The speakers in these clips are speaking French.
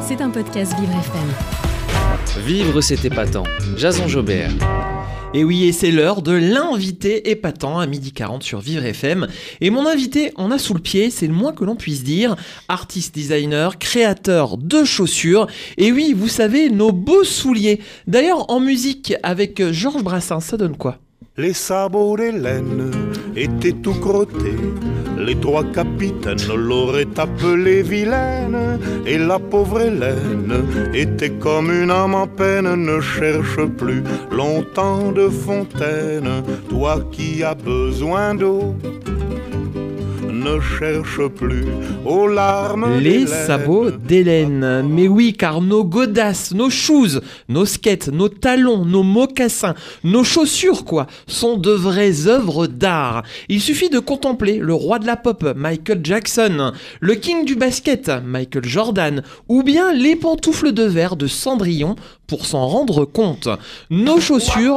C'est un podcast Vivre FM. Vivre, c'est épatant. Jason Jobert. Et oui, et c'est l'heure de l'invité épatant à midi 40 sur Vivre FM. Et mon invité en a sous le pied, c'est le moins que l'on puisse dire. Artiste designer, créateur de chaussures. Et oui, vous savez, nos beaux souliers. D'ailleurs, en musique avec Georges Brassens, ça donne quoi? Les sabots d'Hélène étaient tout crottés. Les trois capitaines l'auraient appelée vilaine. Et la pauvre Hélène était comme une âme en peine. Ne cherche plus longtemps de fontaine. Toi qui as besoin d'eau ne cherche plus aux larmes. Les sabots d'Hélène. Mais oui, car nos godasses, nos shoes, nos skates, nos talons, nos mocassins, nos chaussures, quoi, sont de vraies œuvres d'art. Il suffit de contempler le roi de la pop, Michael Jackson, le king du basket, Michael Jordan, ou bien les pantoufles de verre de Cendrillon pour s'en rendre compte. Nos chaussures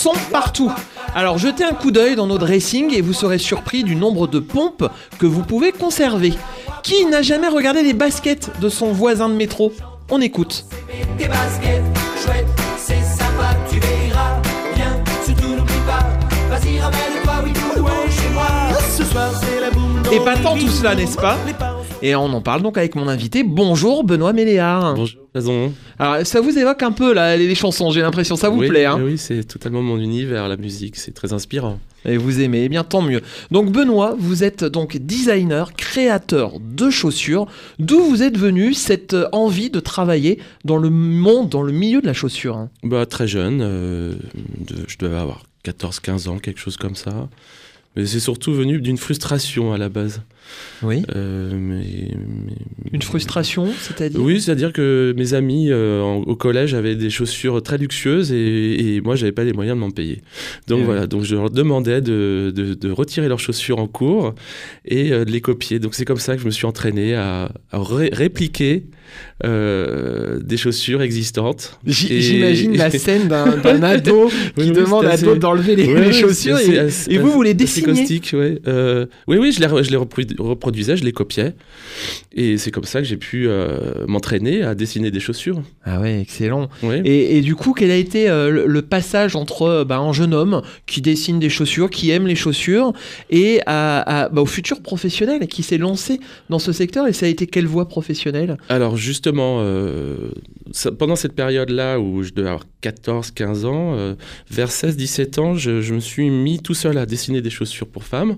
sont partout. Alors jetez un coup d'œil dans nos dressings et vous serez surpris du nombre de pompes que vous pouvez conserver. Qui n'a jamais regardé les baskets de son voisin de métro? On écoute. Et pas tant tout cela, n'est-ce pas Et on en parle donc avec mon invité. Bonjour Benoît Méléard. Bonjour Jason. Alors ça vous évoque un peu là, les chansons, j'ai l'impression, ça vous oui, plaît hein Oui, c'est totalement mon univers, la musique, c'est très inspirant. Et vous aimez, eh bien tant mieux. Donc Benoît, vous êtes donc designer, créateur de chaussures. D'où vous êtes venu cette envie de travailler dans le monde, dans le milieu de la chaussure hein? Bah, Très jeune, euh, de, je devais avoir 14-15 ans, quelque chose comme ça. Mais c'est surtout venu d'une frustration à la base. Oui. Euh, mais, mais, Une frustration, c'est-à-dire Oui, c'est-à-dire que mes amis euh, en, au collège avaient des chaussures très luxueuses et, et moi, j'avais pas les moyens de m'en payer. Donc Et voilà, donc je leur demandais de, de, de retirer leurs chaussures en cours et euh, de les copier. Donc c'est comme ça que je me suis entraîné à, à ré- répliquer euh, des chaussures existantes. Et- J'imagine la scène d'un ado qui Oui, demande à assez- d'autres d'enlever les, Ouais, les ouais, chaussures et, assez- et vous, vous les dessinez. caustique, ouais. Euh, oui, oui, je les, re- je les reprodu- reproduisais, je les copiais. Et c'est comme ça que j'ai pu euh, m'entraîner à dessiner des chaussures. Ah ouais, excellent. Et, et du coup, quel a été euh, le, passage entre euh, bah, un jeune homme qui dessine des chaussures, qui aime les chaussures, et à, à- bah, au futur professionnel qui s'est lancé dans ce secteur Et ça a été quelle voie professionnelle? Alors justement, euh, ça- pendant cette période-là où je devais avoir 14-15 ans, vers 16-17 ans, je, je me suis mis tout seul à dessiner des chaussures pour femmes.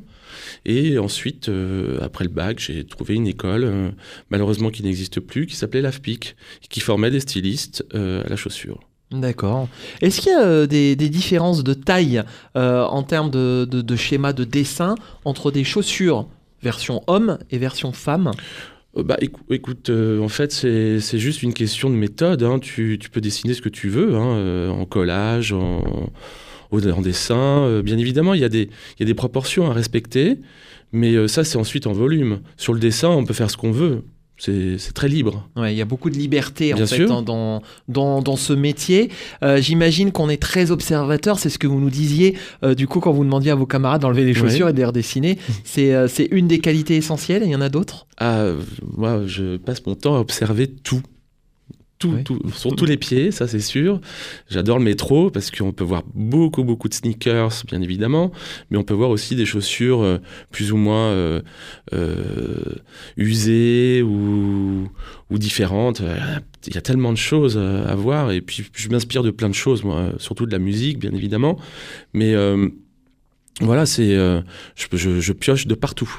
Et ensuite, euh, après le bac, j'ai trouvé une école, euh, malheureusement qui n'existe plus, qui s'appelait l'AFPIC, qui formait des stylistes euh, à la chaussure. D'accord. Est-ce qu'il y a des, des différences de taille en termes de, de, de schéma de dessin entre des chaussures version homme et version femme? Bah, écou- écoute, euh, en fait, c'est juste une question de méthode. hein. Tu, tu peux dessiner ce que tu veux, hein, euh, en collage, en, en dessin. Euh, bien évidemment, il y, a des- il y a des proportions à respecter, mais euh, ça, c'est ensuite en volume. Sur le dessin, on peut faire ce qu'on veut. C'est très libre. Ouais, il y a beaucoup de liberté en Bien fait sûr. dans, dans, dans, ce métier. Euh, J'imagine qu'on est très observateur, c'est ce que vous nous disiez euh, du coup quand vous demandiez à vos camarades d'enlever les Ouais. chaussures et de les redessiner. C'est euh, une des qualités essentielles, il y en a d'autres? Ah, moi, je passe mon temps à observer tout. Tout, Oui. tout, sur tous les pieds, ça c'est sûr. J'adore le métro parce qu'on peut voir beaucoup, beaucoup de sneakers, bien évidemment, mais on peut voir aussi des chaussures euh, plus ou moins euh, euh, usées ou, ou différentes. Il y a tellement de choses à voir et puis je m'inspire de plein de choses, moi, surtout de la musique, bien évidemment. Mais voilà, c'est, euh, je, je- je pioche de partout.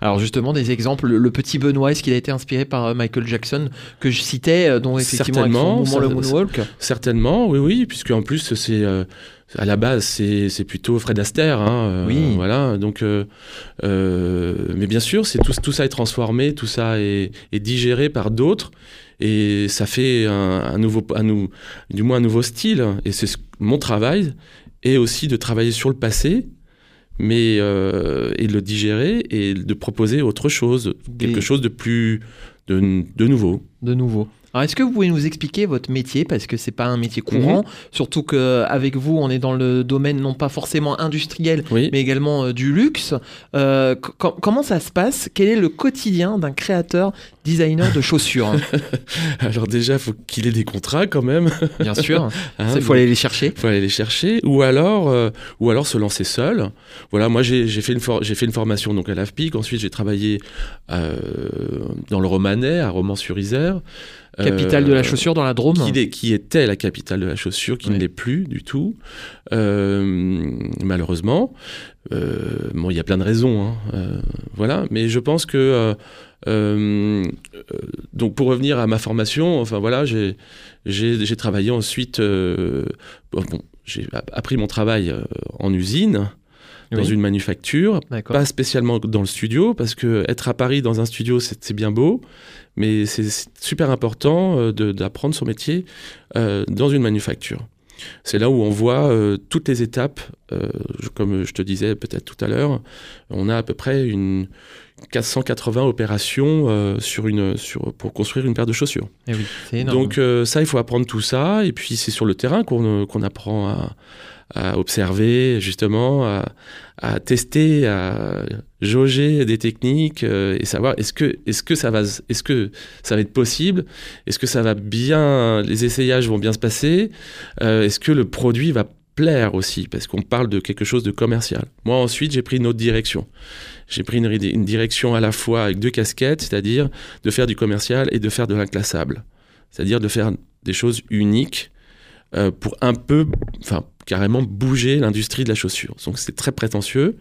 Alors justement des exemples, le, petit Benoît, est-ce qu'il a été inspiré par euh, Michael Jackson que je citais, euh, dont effectivement avec son Certainement, mouvement le moonwalk? Certainement, oui, oui, puisque en plus c'est euh, à la base c'est c'est plutôt Fred Astaire, hein, euh, Oui. voilà. Donc, euh, euh, mais bien sûr, c'est tout, tout ça est transformé, tout ça est, est digéré par d'autres, et ça fait un, un nouveau, un du moins un nouveau style. Et c'est ce- mon travail, et aussi de travailler sur le passé. Mais euh, et de le digérer et de proposer autre chose, Des- quelque chose de plus de, de nouveau. de nouveau. Alors, est-ce que vous pouvez nous expliquer votre métier? Parce que c'est pas un métier courant, surtout que avec vous, on est dans le domaine non pas forcément industriel, Oui. mais également euh, du luxe. Euh, co- comment ça se passe? Quel est le quotidien d'un créateur designer de chaussures? Alors déjà, il faut qu'il ait des contrats quand même. Bien sûr, hein, il faut aller les chercher. faut aller les chercher. Ou alors euh, ou alors se lancer seul. Voilà moi j'ai fait une for- j'ai fait une formation donc à l'AFPIC. Ensuite j'ai travaillé dans le Romanais à Romans-sur-Isère Capitale de la chaussure dans la Drôme. qui, était la capitale de la chaussure, qui Oui. ne l'est plus du tout, euh, malheureusement. Euh, bon, il y a plein de raisons, hein, euh, voilà. Mais je pense que euh, euh, euh, donc pour revenir à ma formation, enfin voilà, j'ai travaillé ensuite. euh, bon, j'ai app- appris mon travail euh, en usine. Dans Oui. une manufacture, pas spécialement dans le studio, parce que être à Paris dans un studio, c'est bien beau, mais c'est super important euh, d'apprendre son métier euh, dans une manufacture. C'est là où on voit euh, toutes les étapes, euh, comme je te disais peut-être tout à l'heure, on a à peu près une 480 opérations euh, sur une, sur, pour construire une paire de chaussures. Eh oui, c'est énorme. Donc euh, ça, il faut apprendre tout ça, et puis c'est sur le terrain qu'on euh, qu'on apprend à, à observer, justement, à, à tester, à jauger des techniques euh, et savoir est-ce que, est que, ça va, est que ça va être possible, est-ce que ça va bien, les essayages vont bien se passer, est-ce que le produit va plaire aussi, parce qu'on parle de quelque chose de commercial. Moi ensuite, j'ai pris une autre direction. J'ai pris une, une direction à la fois avec deux casquettes, c'est-à-dire de faire du commercial et de faire de l'inclassable c'est-à-dire de faire des choses uniques euh, pour un peu, enfin carrément bouger l'industrie de la chaussure. Donc c'est très prétentieux,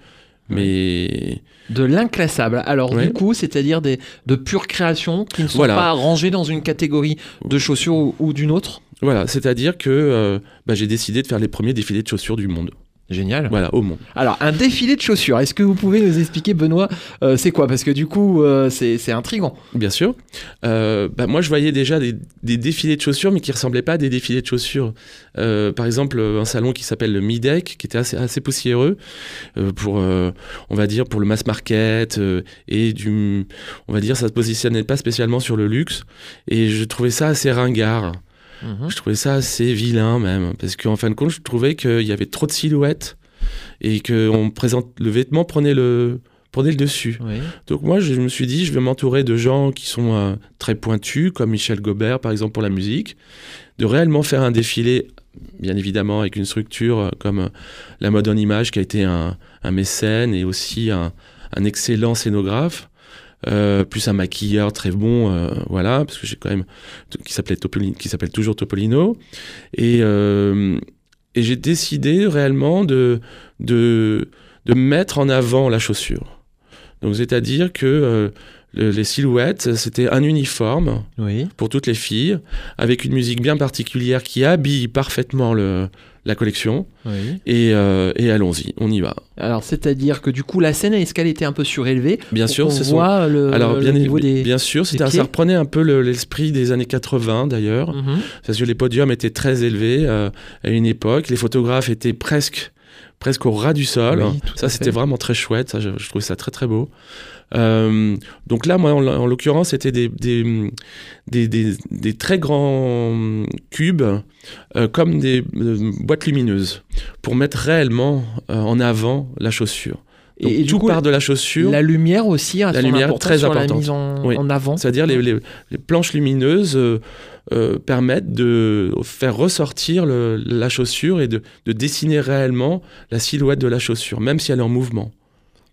mais De l'inclassable. Alors Ouais. du coup, c'est-à-dire des de pures créations qui ne sont Voilà. pas rangées dans une catégorie de chaussures ou, ou d'une autre? Voilà, c'est-à-dire que euh, bah, j'ai décidé de faire les premiers défilés de chaussures du monde. Génial. Voilà, au monde. Alors, un défilé de chaussures, est-ce que vous pouvez nous expliquer, Benoît, euh, c'est quoi? Parce que du coup, euh, c'est c'est intriguant. Bien sûr. Euh, bah, moi, je voyais déjà des, des défilés de chaussures, mais qui ressemblaient pas à des défilés de chaussures. Euh, par exemple, un salon qui s'appelle le Midec, qui était assez, assez poussiéreux euh, pour, euh, on va dire, pour le mass market euh, et du, on va dire, ça se positionnait pas spécialement sur le luxe. Et je trouvais ça assez ringard. Je trouvais ça assez vilain même, parce qu'en fin de compte, je trouvais qu'il y avait trop de silhouettes et que on présente le vêtement prenait le prenait le dessus. Oui. Donc moi, je me suis dit, je vais m'entourer de gens qui sont euh, très pointus, comme Michel Gobert, par exemple, pour la musique, de réellement faire un défilé, bien évidemment, avec une structure euh, comme euh, la mode en image, qui a été un, un mécène et aussi un, un excellent scénographe. Euh, plus un maquilleur très bon, euh, voilà, parce que j'ai quand même qui s'appelait Topolino, qui s'appelle toujours Topolino, et euh, et j'ai décidé réellement de de de mettre en avant la chaussure. Donc c'est-à-dire que le- les silhouettes, c'était un uniforme Oui. pour toutes les filles, avec une musique bien particulière qui habille parfaitement le, la collection. Oui. Et, euh, et allons-y, on y va. Alors, c'est-à-dire que du coup, la scène, est-ce qu'elle était un peu surélevée? Bien sûr, c'est son... voit le, Alors le bien, niveau des... bien sûr, c'était- pieds ça reprenait un peu le- l'esprit des années 80 d'ailleurs. Mhm. Parce que les podiums étaient très élevés euh, à une époque. Les photographes étaient presque, presque au ras du sol. Oui, ça, c'était vraiment très chouette. Ça, je, je trouvais ça très, très beau. Euh, donc là, moi, en, en l'occurrence, c'était des, des, des, des- des très grands cubes, euh, comme des euh, boîtes lumineuses, pour mettre réellement en avant la chaussure. Donc, Et, et du tout coup, part de la chaussure. la lumière aussi, a La son lumière très sur importante. la mise en, Oui. en avant. C'est-à-dire les, les- les planches lumineuses euh, euh, permettent de faire ressortir le- la chaussure et de, de dessiner réellement la silhouette de la chaussure, même si elle est en mouvement.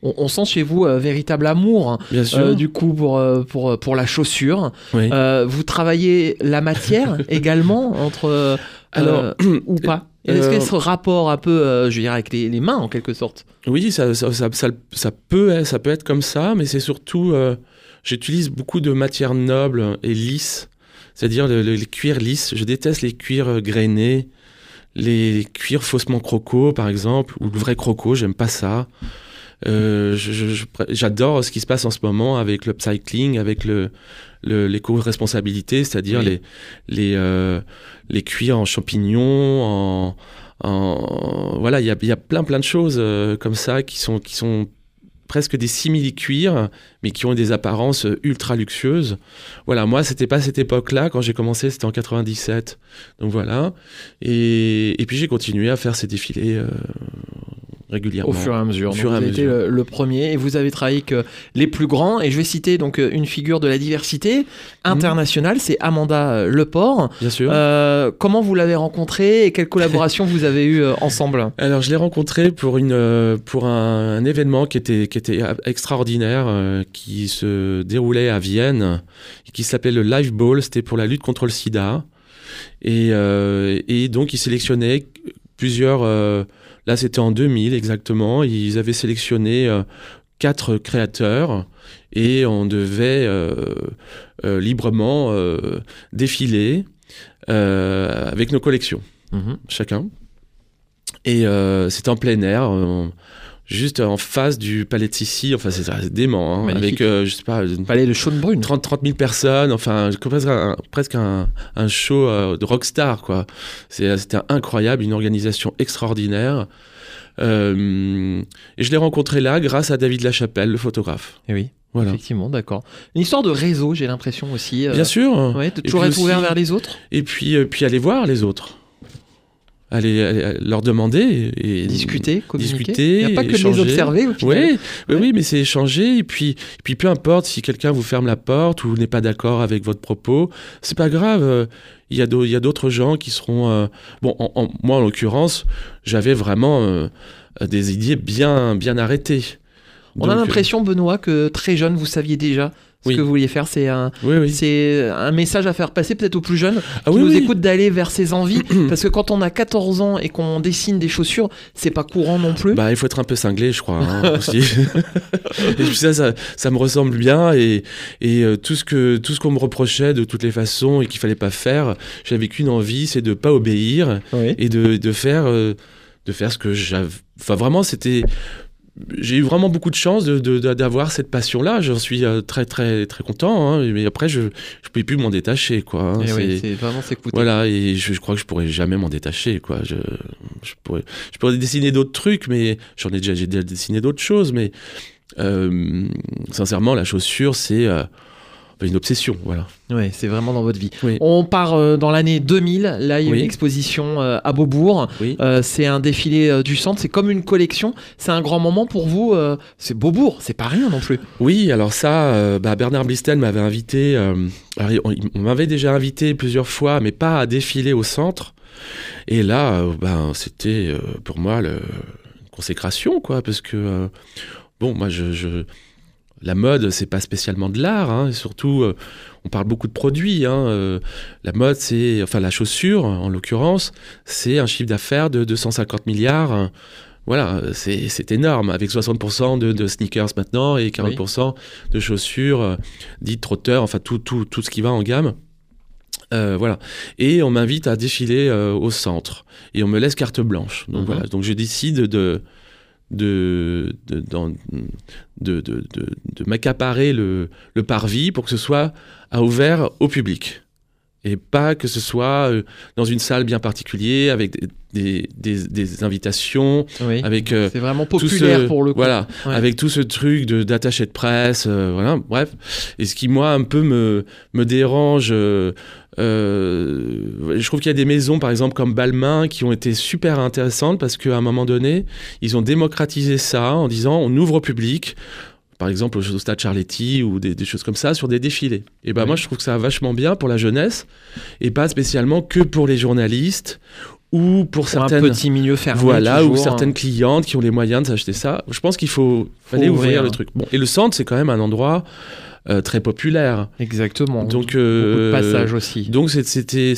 On, on sent chez vous un véritable amour, hein, Bien sûr. euh, du coup, pour, euh, pour, pour la chaussure. Oui. Euh, vous travaillez la matière également entre euh, Alors, euh, ou pas? Est-ce euh, qu'il y a ce rapport un peu, euh, je veux dire, avec les, les mains en quelque sorte? Oui, ça, ça, ça, ça- peut, être- ça peut être comme ça, mais c'est surtout, euh, j'utilise beaucoup de matières nobles et lisses, c'est-à-dire le- le- les cuirs lisses. Je déteste les cuirs euh, grainés, les cuirs faussement croco, par exemple, ou le vrai croco, j'aime pas ça. Euh, J'adore ce qui se passe en ce moment avec l'upcycling, avec le, le- l'éco-responsabilité, c'est-à-dire Oui. les, les, euh, les cuirs en champignons, en, en- voilà, il y a, il y a plein plein de choses euh, comme ça qui sont, qui sont presque des simili-cuirs, mais qui ont des apparences ultra luxueuses. Voilà, moi, c'était pas cette époque-là. Quand j'ai commencé, c'était en 97. Donc voilà. Et, et puis j'ai continué à faire ces défilés euh, régulièrement. Au fur et à mesure. Au Donc, fur et à vous avez été le, le premier et vous avez travaillé euh, les plus grands. Et je vais citer donc euh, une figure de la diversité internationale, c'est Amanda euh, Leport. Bien sûr. Euh, comment vous l'avez rencontrée et quelle collaboration vous avez eu euh, ensemble? Alors, je l'ai rencontré pour, une, pour un, un événement qui était, qui était extraordinaire, euh, qui se déroulait à Vienne, qui s'appelait le Live Ball. C'était pour la lutte contre le sida. Et, euh, et donc, ils sélectionnaient plusieurs. Là, c'était en 2000 exactement. Ils avaient sélectionné euh, quatre créateurs et on devait euh, euh, librement euh, défiler avec nos collections chacun. Et c'était en plein air, juste en face du palais de Sissi. Enfin, c'est dément, hein, avec, euh, je sais pas, une- Palais de Schönbrunn. 30, 30 000 personnes. Enfin, presque un, presque un, un show euh, de rockstar, quoi. C'est- C'était incroyable, une organisation extraordinaire. Euh, et je l'ai rencontré là grâce à David Lachapelle, le photographe. Eh oui, Voilà. effectivement, d'accord. Une histoire de réseau, j'ai l'impression aussi. euh, Bien sûr. Ouais, de Et toujours être ouvert vers les autres. Et puis, euh, puis aller voir les autres. Aller, aller leur demander et, et Discuter, communiquer. discuter, Il n'y a pas que de les observer au final. Oui, oui, Ouais. oui, mais c'est échanger. Et puis, et puis peu importe si quelqu'un vous ferme la porte ou n'est pas d'accord avec votre propos, c'est pas grave. euh, Il y a d'autres gens qui seront. euh, Bon, en- en- moi, en l'occurrence, j'avais vraiment euh, des idées bien, bien arrêtées. On a l'impression, Benoît, que très jeune, vous saviez déjà ce Oui. que vous vouliez faire. C'est un, Oui, oui. c'est un message à faire passer peut-être aux plus jeunes Ah qui nous écoutent d'aller vers ses envies. parce que quand on a 14 ans et qu'on dessine des chaussures, c'est pas courant non plus. Bah, il faut être un peu cinglé, je crois, hein, aussi. et puis ça, ça, ça me ressemble bien. Et, et euh, tout ce que tout ce qu'on me reprochait de toutes les façons et qu'il fallait pas faire, j'avais qu'une envie, c'est de pas obéir et de, de faire euh, de faire ce que j'avais. Enfin, vraiment, c'était. J'ai eu vraiment beaucoup de chance d'avoir cette passion-là. J'en suis euh, très très très content. hein. Mais après, je je pouvais plus m'en détacher, quoi. hein. Eh oui, vraiment s'écouter. voilà, et je, je crois que je pourrais jamais m'en détacher, quoi. Je, je, pourrais, je pourrais dessiner d'autres trucs, mais j'en ai déjà, j'ai déjà dessiné d'autres choses, mais euh, sincèrement, la chaussure, c'est euh, une obsession, voilà. Ouais, c'est vraiment dans votre vie. Oui. On part euh, dans l'année 2000. Là, il y a Oui. une exposition euh, à Beaubourg. Oui. Euh, c'est un défilé du centre. C'est comme une collection. C'est un grand moment pour vous. c'est Beaubourg. C'est pas rien non plus. Oui, alors ça, bah, Bernard Blistel m'avait invité, on, on m'avait déjà invité plusieurs fois, mais pas à défiler au centre. Et là, ben, c'était pour moi le, une consécration, quoi, parce que, bon, moi, je, je- la mode, c'est pas spécialement de l'art, hein, et surtout, euh, on parle beaucoup de produits. hein, euh, la mode, c'est, enfin, la chaussure, en l'occurrence, c'est un chiffre d'affaires de 250 milliards. hein. Voilà, c'est énorme, avec 60% de, de sneakers maintenant et 40% de chaussures euh, dites trotteurs, enfin tout, tout, tout ce qui va en gamme. Euh, voilà. Et on m'invite à défiler euh, au centre. Et on me laisse carte blanche. Donc Mhm. voilà. Donc je décide de, de, de, de, de, de- m'accaparer le, le parvis pour que ce soit à ouvert au public. Et pas que ce soit euh, dans une salle bien particulière avec des, des, invitations, Oui. avec euh, c'est vraiment populaire ce- pour le coup. Voilà, Ouais. avec tout ce truc de d'attaché de presse, euh, voilà, bref. Et ce qui moi un peu me me dérange, euh, euh, je trouve qu'il y a des maisons par exemple comme Balmain qui ont été super intéressantes parce qu'à un moment donné, ils ont démocratisé ça en disant on ouvre au public. Par exemple, au stade Charletti ou des, des choses comme ça sur des défilés. Et ben moi, je trouve que ça va vachement bien pour la jeunesse et pas spécialement que pour les journalistes ou pour Pour certaines un petit milieu fermé. voilà, ou certaines hein. clientes qui ont les moyens de s'acheter ça. Je pense qu'il faut, fallait ouvrir. ouvrir le truc. Bon, et le centre, c'est quand même un endroit euh, très populaire. Exactement. Donc, beaucoup de euh, passages aussi. Donc, c'était,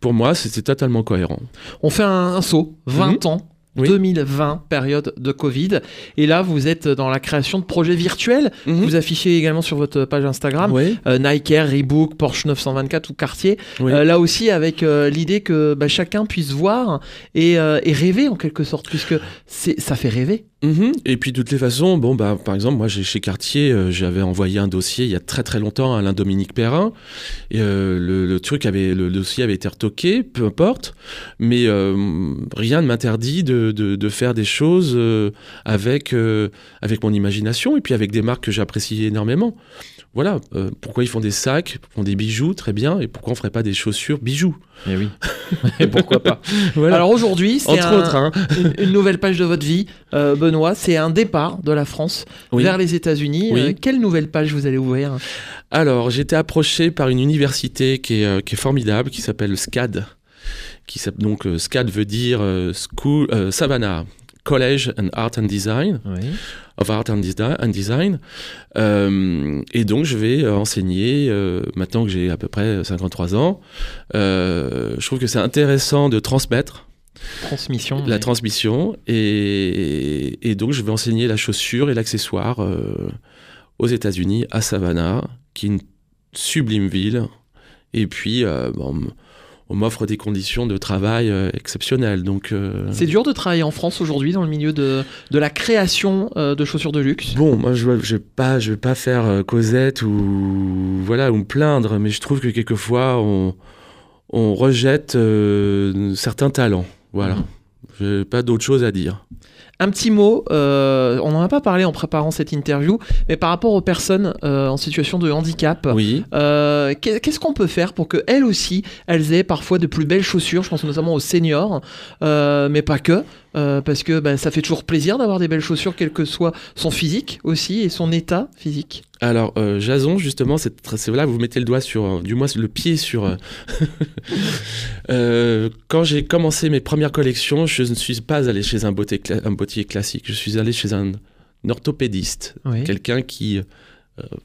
pour moi, c'était totalement cohérent. On fait un, un saut, 20 ans. Mhm. Oui. 2020, période de Covid. Et là, vous êtes dans la création de projets virtuels. Vous affichez également sur votre page Instagram Oui, euh, Nike Air, Reebok, Porsche 924 ou Cartier. oui. Euh, là aussi, avec euh, l'idée que bah, chacun puisse voir et, et rêver en quelque sorte, puisque ça fait rêver. Mhm. Et puis de toutes les façons, bon bah par exemple moi chez Cartier, j'avais envoyé un dossier il y a très très longtemps à Alain Dominique Perrin. Et, le, le truc avait, le dossier avait été retoqué, peu importe, mais rien ne m'interdit de, de, de, faire des choses euh, avec euh, avec mon imagination et puis avec des marques que j'apprécie énormément. Voilà, euh, pourquoi ils font des sacs, font des bijoux, très bien, et pourquoi on ferait pas des chaussures bijoux? Eh oui. Et pourquoi pas? Voilà. Alors aujourd'hui, c'est Entre un- autres, hein. une, une nouvelle page de votre vie, Benoît. C'est un départ de la France Oui. vers les États-Unis. Oui. Quelle nouvelle page vous allez ouvrir? Alors, j'ai été approché par une université qui est, qui est formidable, qui s'appelle le SCAD. Qui donc, euh, SCAD veut dire euh, School, euh, Savannah College and Art and Design, Oui. of Art and, Desi- and Design. Euh, et donc, je vais enseigner, euh, maintenant que j'ai à peu près 53 ans. Euh, je trouve que c'est intéressant de transmettre Transmission. la oui. transmission. Et, et donc, je vais enseigner la chaussure et l'accessoire aux États-Unis, à Savannah, qui est une sublime ville. Et puis, bon, on m'offre des conditions de travail euh, exceptionnelles. Donc, euh, C'est dur de travailler en France aujourd'hui dans le milieu de, de la création euh, de chaussures de luxe? Bon, moi, je ne vais pas, je vais pas faire Cosette ou, voilà, ou me plaindre, mais je trouve que quelquefois, on, on rejette certains talents. Voilà. Mhm. J'ai pas d'autre chose à dire. Un petit mot, euh, on n'en a pas parlé en préparant cette interview, mais par rapport aux personnes euh, en situation de handicap, Oui. euh, qu'est- qu'est-ce qu'on peut faire pour que elles aussi, elles aient parfois de plus belles chaussures Je pense notamment aux seniors, mais pas que, parce que bah, ça fait toujours plaisir d'avoir des belles chaussures, quel que soit son physique aussi et son état physique. Alors, euh, Jason, justement, c'est très- c'est là, vous mettez le doigt sur, euh, du moins le pied sur. euh, quand j'ai commencé mes premières collections, je ne suis pas allé chez un, beauté un bottier classique, je suis allé chez un orthopédiste, Oui. quelqu'un qui euh,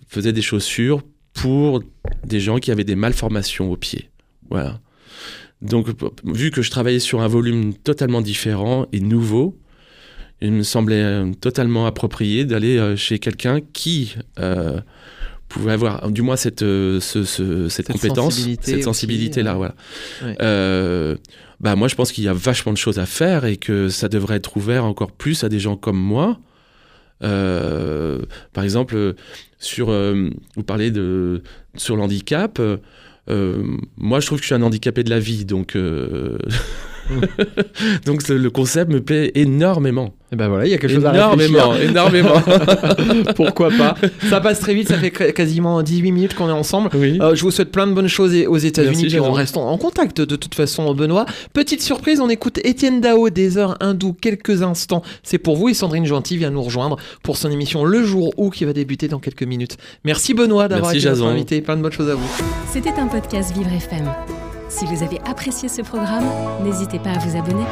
faisait des chaussures pour des gens qui avaient des malformations aux pieds. Voilà. Donc, vu que je travaillais sur un volume totalement différent et nouveau, il me semblait euh, totalement approprié d'aller euh, chez quelqu'un qui euh, pouvait avoir, du moins, cette, ce- ce- cette, Cette compétence, sensibilité cette sensibilité-là. Voilà. ouais. Euh, bah, moi, je pense qu'il y a vachement de choses à faire et que ça devrait être ouvert encore plus à des gens comme moi. Euh, par exemple, sur, vous parlez de sur l'handicap. moi, je trouve que je suis un handicapé de la vie, donc euh, donc le concept me plaît énormément, Et ben voilà, il y a quelque chose à réfléchir. énormément, énormément. Pourquoi pas Ça passe très vite, ça fait qu- quasiment 18 minutes qu'on est ensemble. oui. Euh, je vous souhaite plein de bonnes choses et- aux États-Unis, puis on reste en contact de toute façon, Benoît. Petite surprise, on écoute Étienne Dao des heures hindoues quelques instants. C'est pour vous et Sandrine Gentil vient nous rejoindre pour son émission Le jour où qui va débuter dans quelques minutes. Merci Benoît d'avoir Merci, été notre invité. Plein de bonnes choses à vous. C'était un podcast Vivre FM. Si vous avez apprécié ce programme, n'hésitez pas à vous abonner.